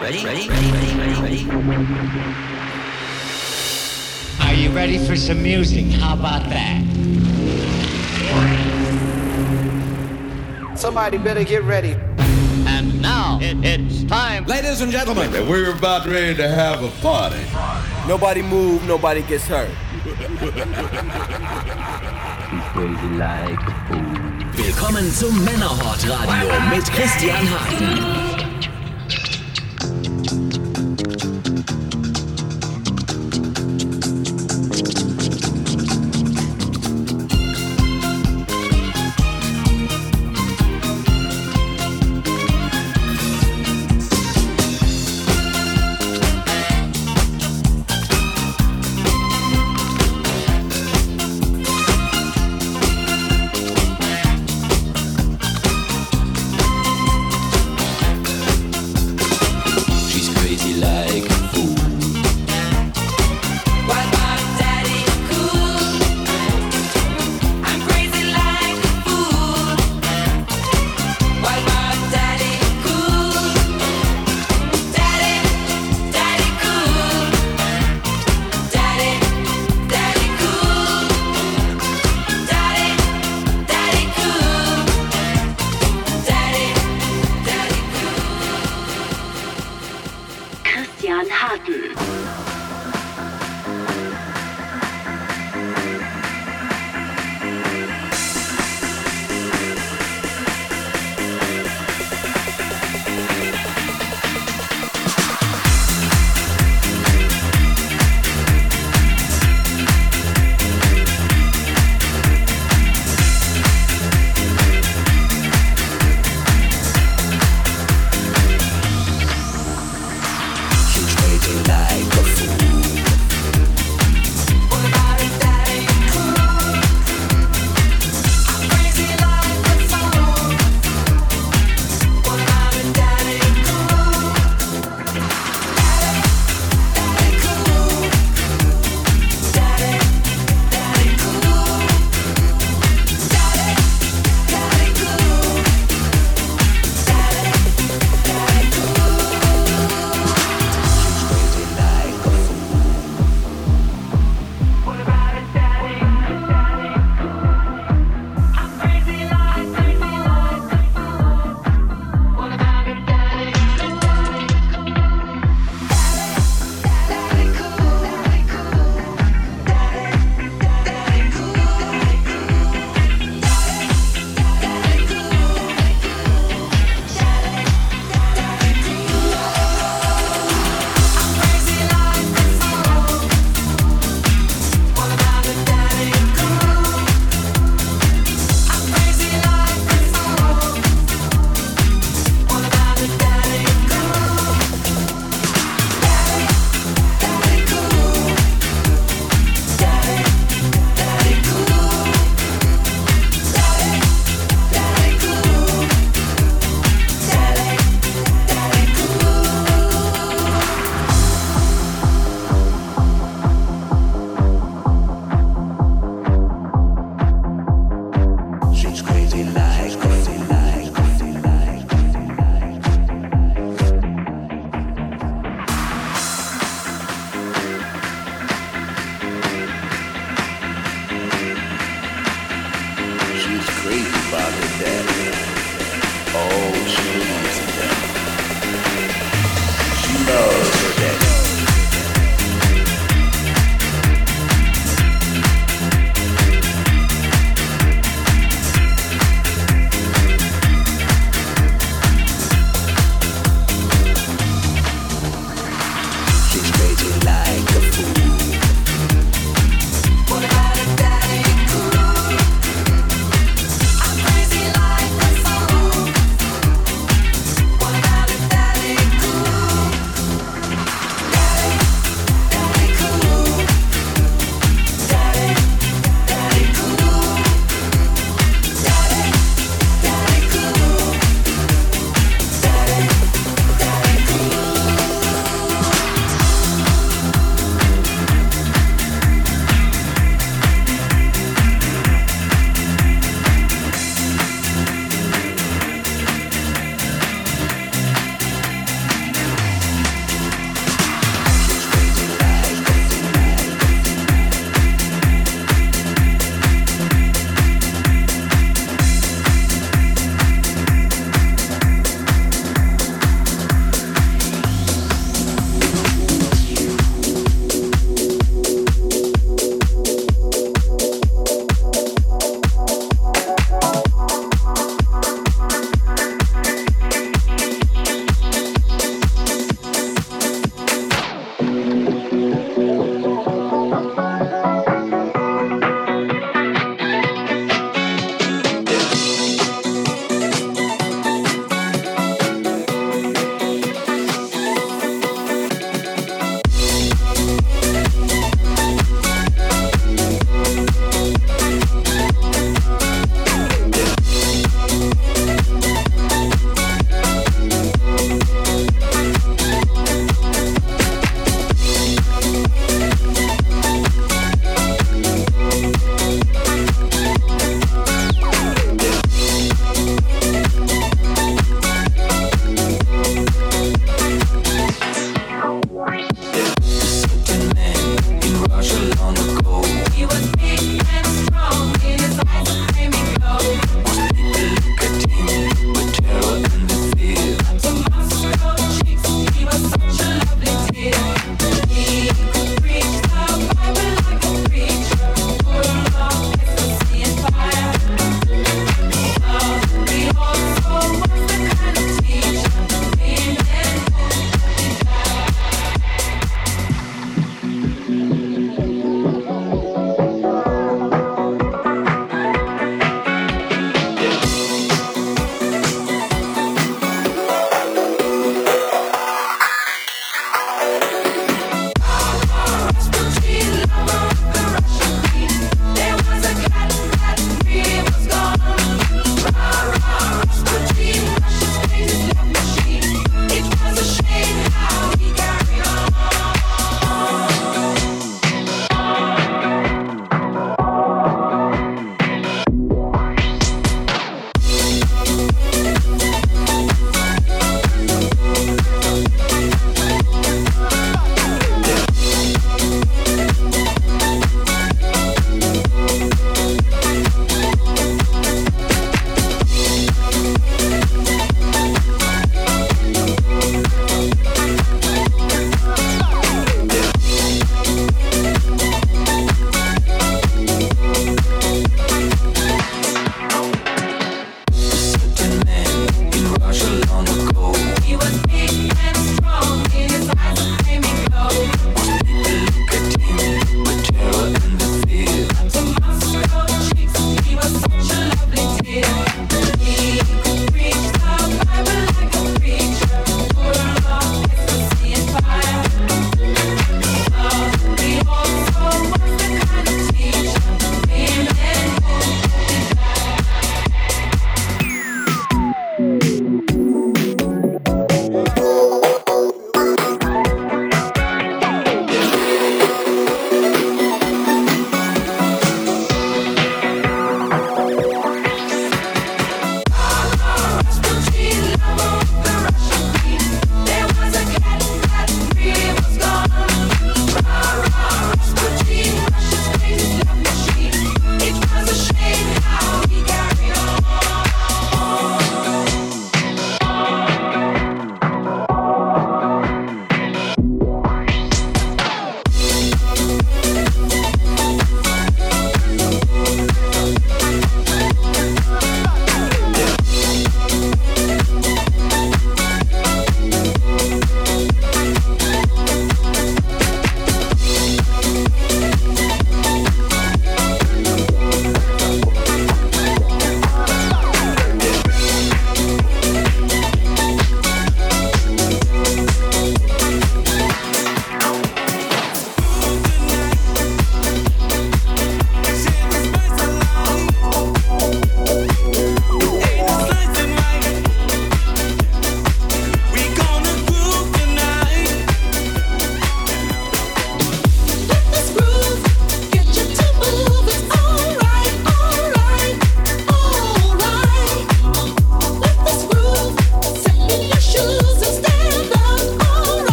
Ready, ready, ready, ready, ready, ready. Are you ready for some music? How about that? Somebody better get ready. And now it, it's time. Ladies and gentlemen, And we're about ready to have a party. Nobody move, nobody gets hurt. Willkommen zum Männerhort Radio mit Christian Harten.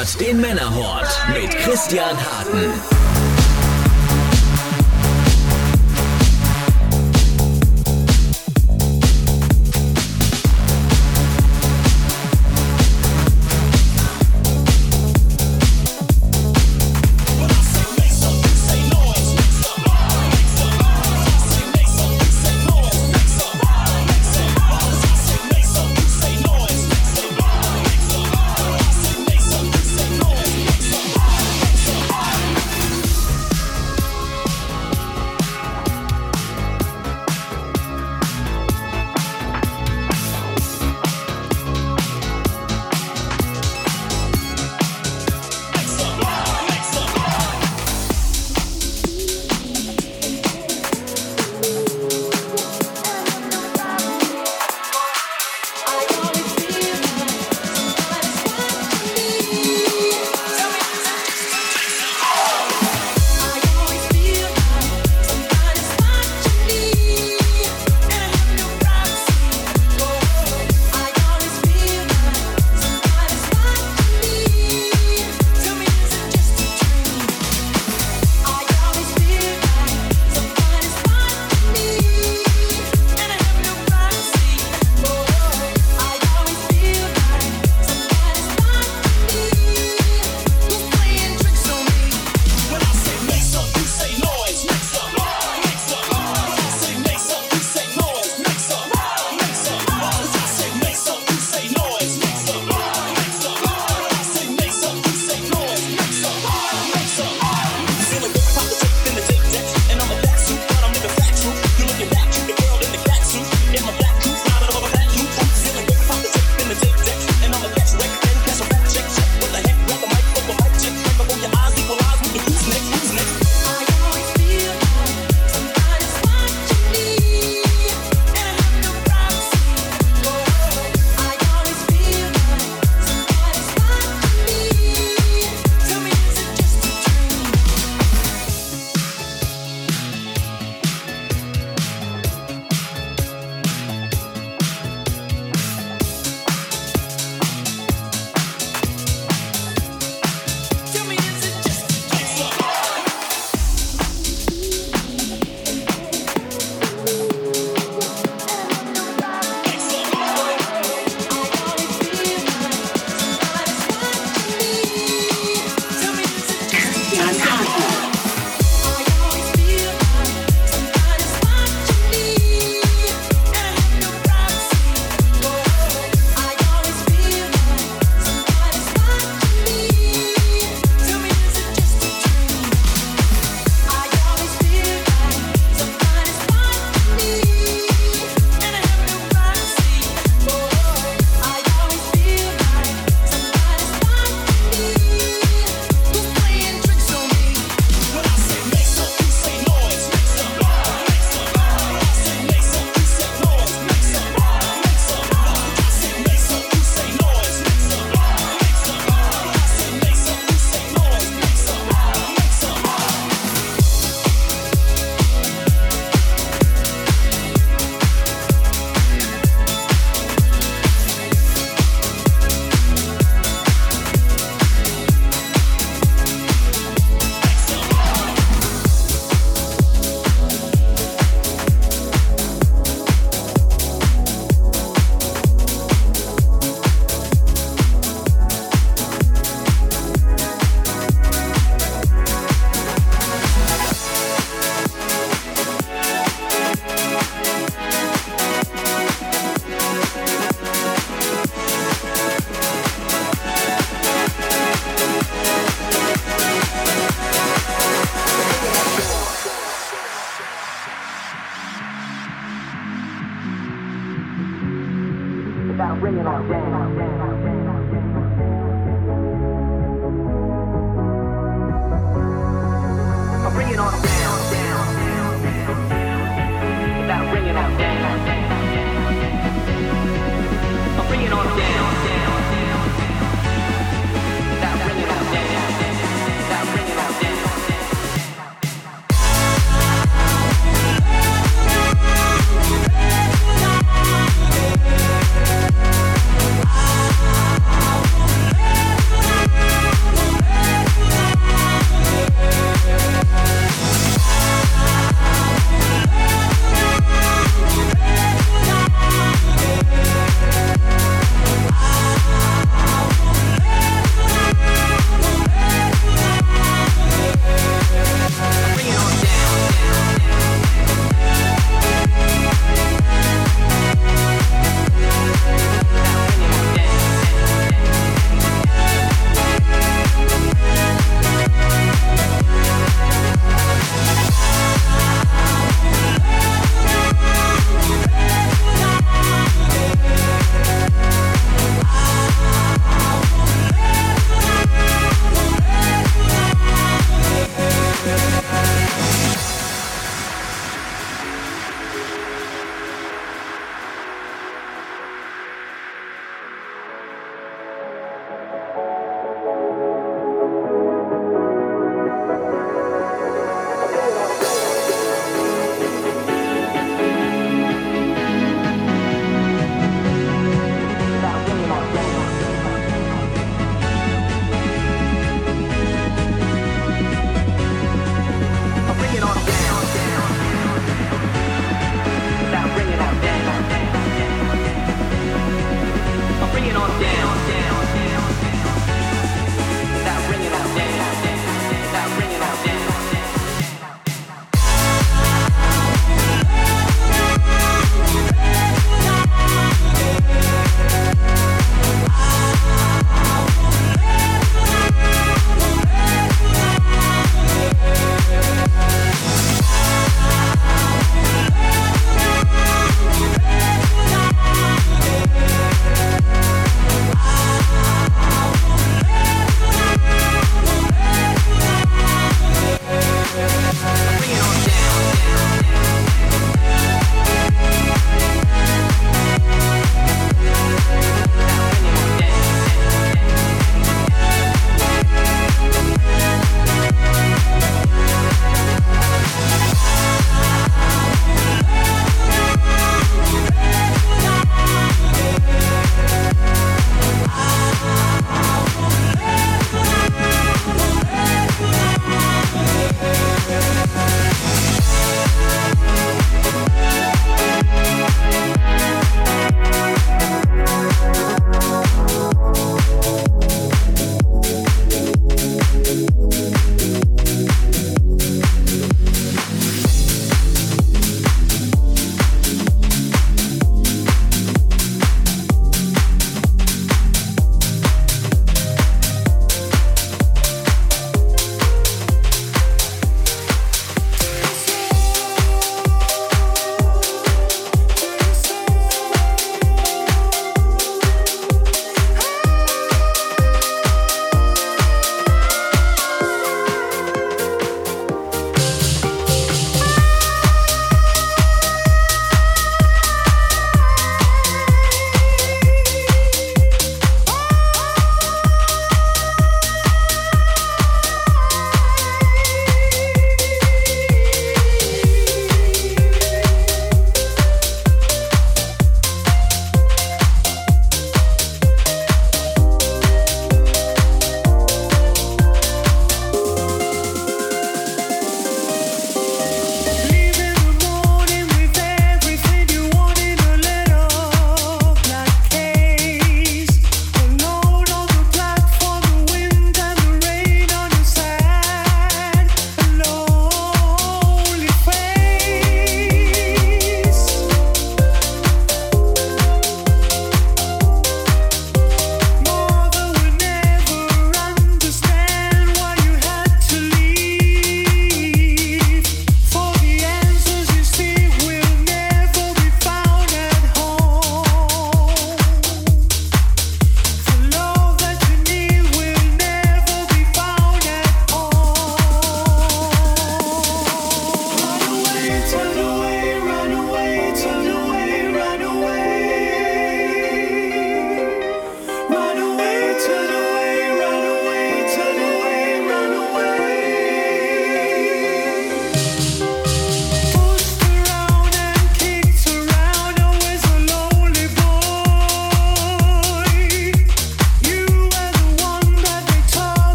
Hört den Männerhort mit Christian Harten.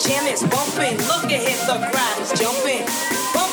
jam is bumping. Look at him, the crowd is jumping.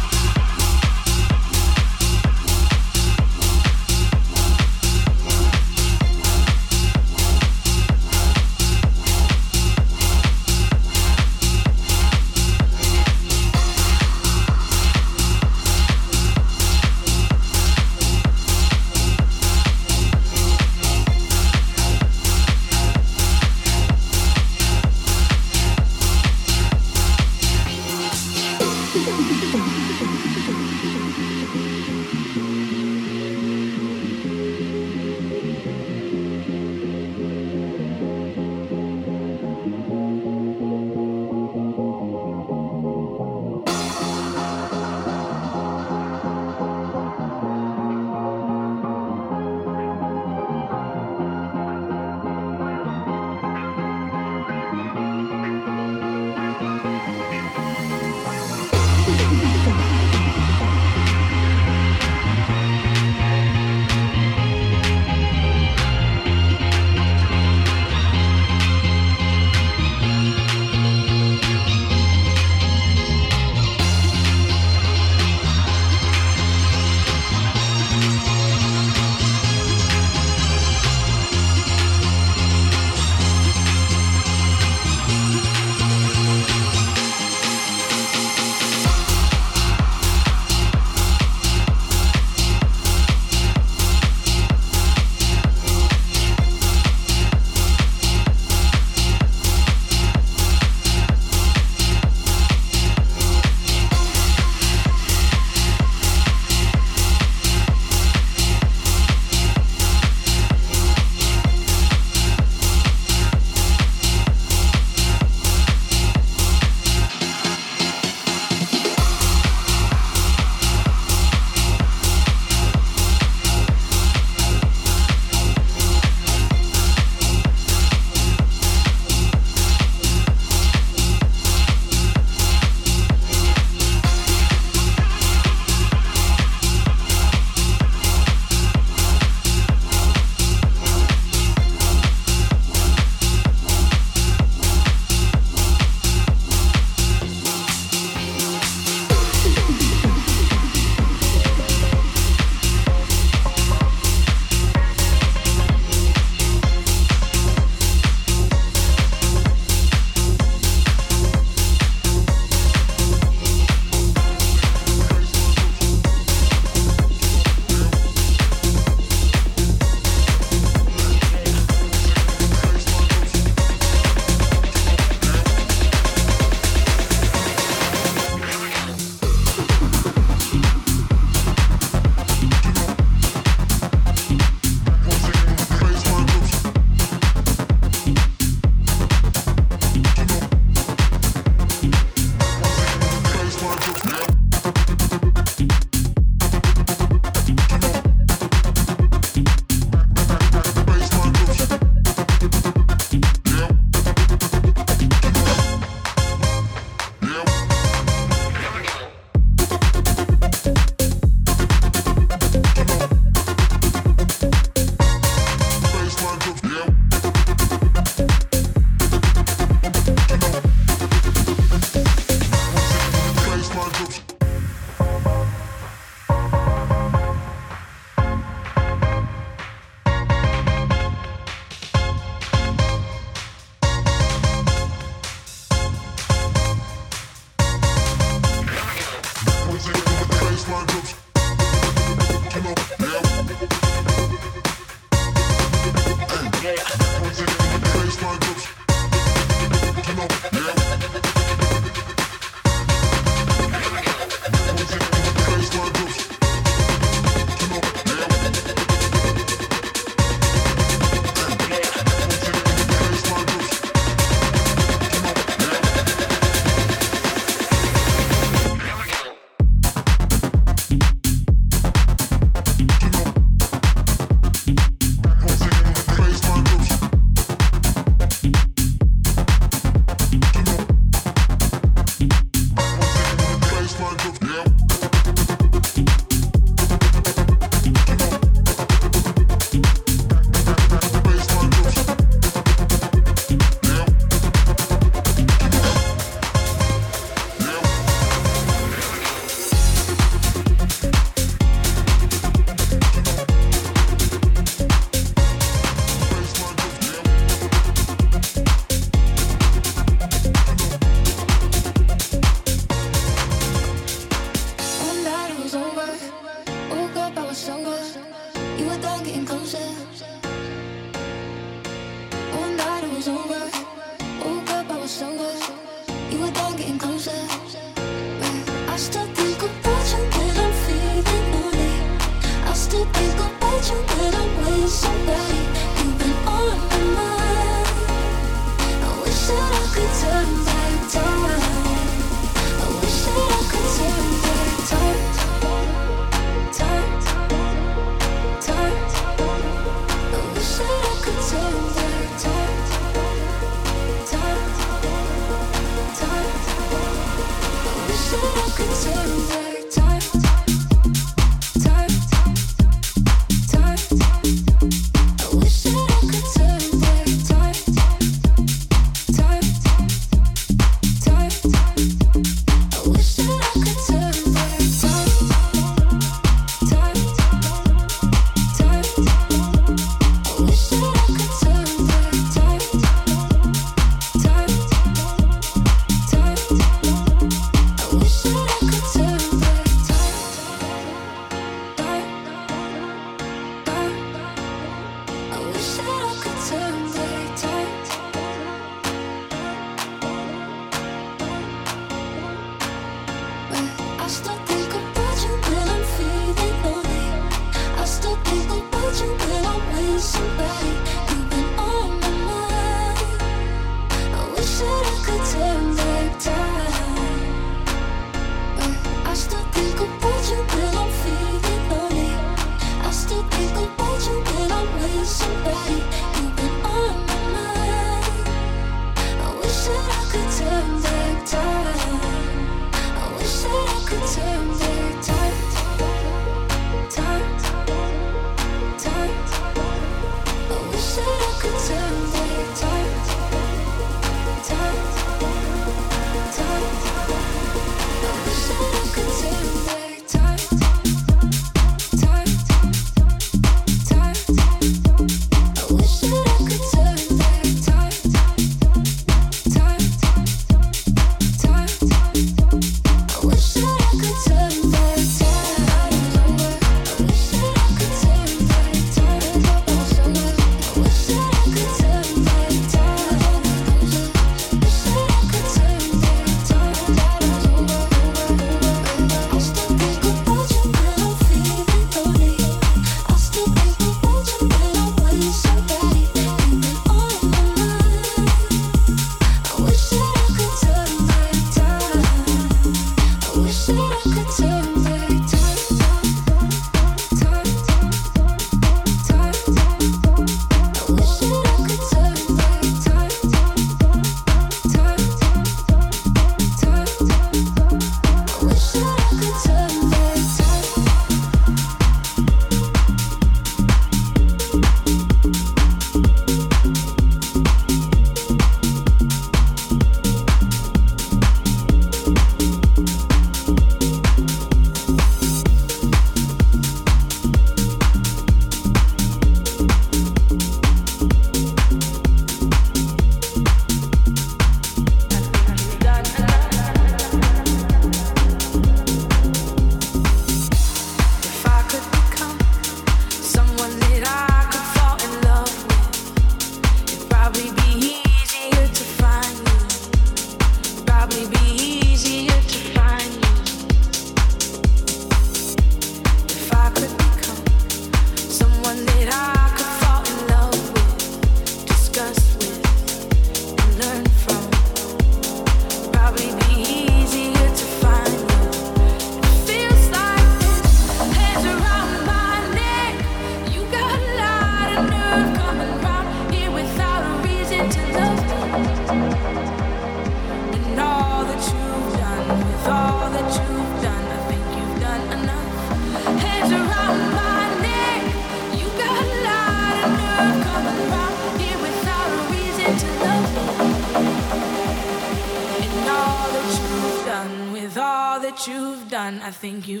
Done, I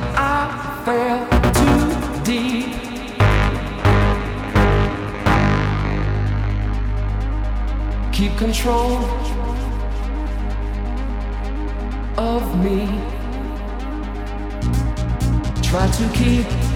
control of me. Try to keep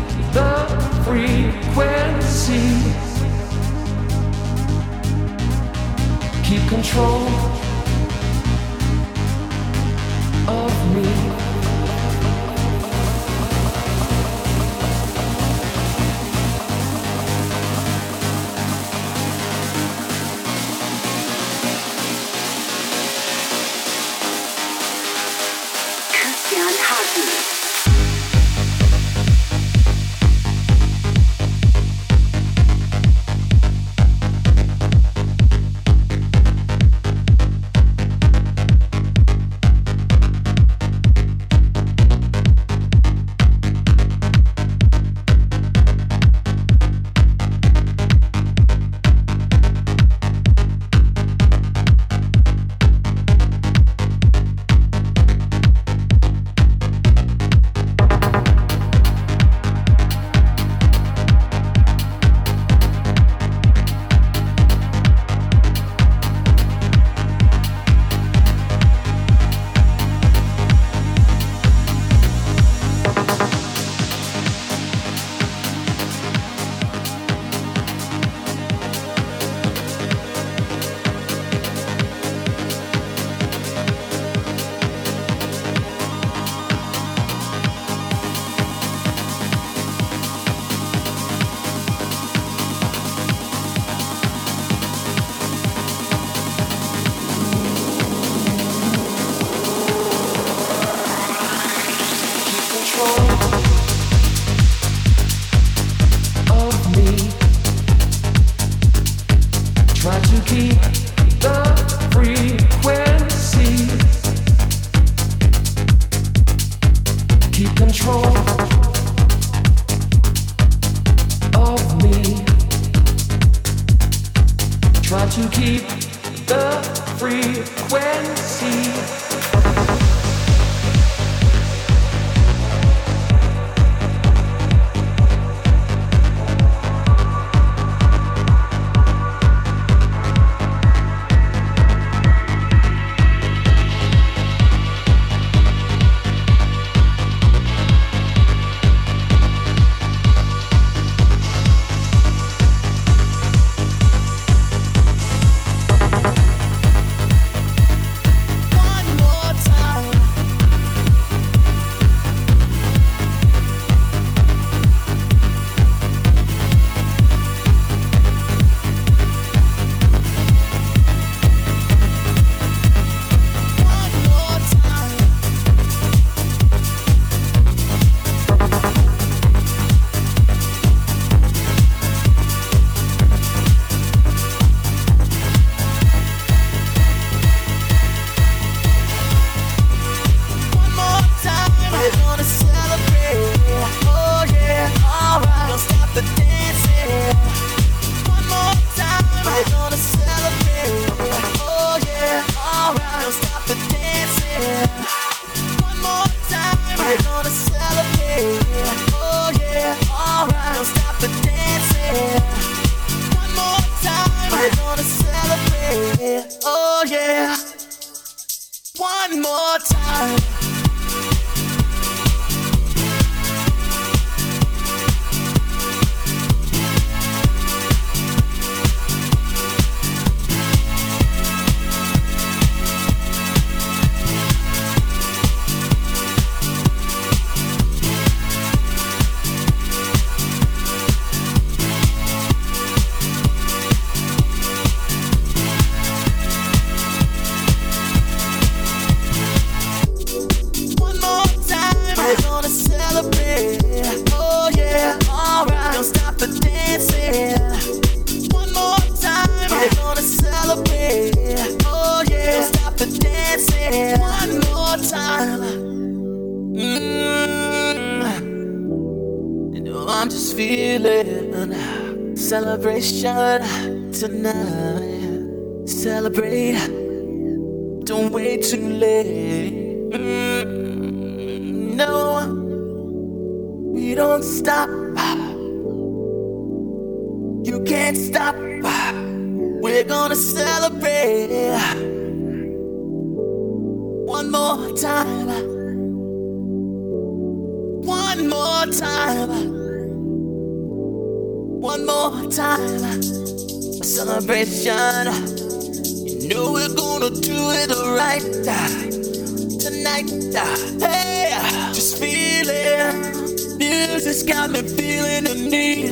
got me feeling the need.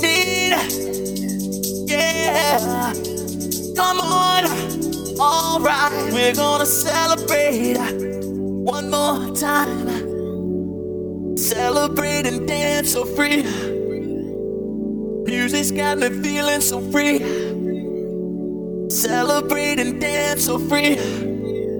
Need. Yeah. Come on. Alright, we're gonna celebrate one more time. Celebrate and dance so free. Music's got me feeling so free. Celebrate and dance so free.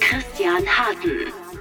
Christian Harten.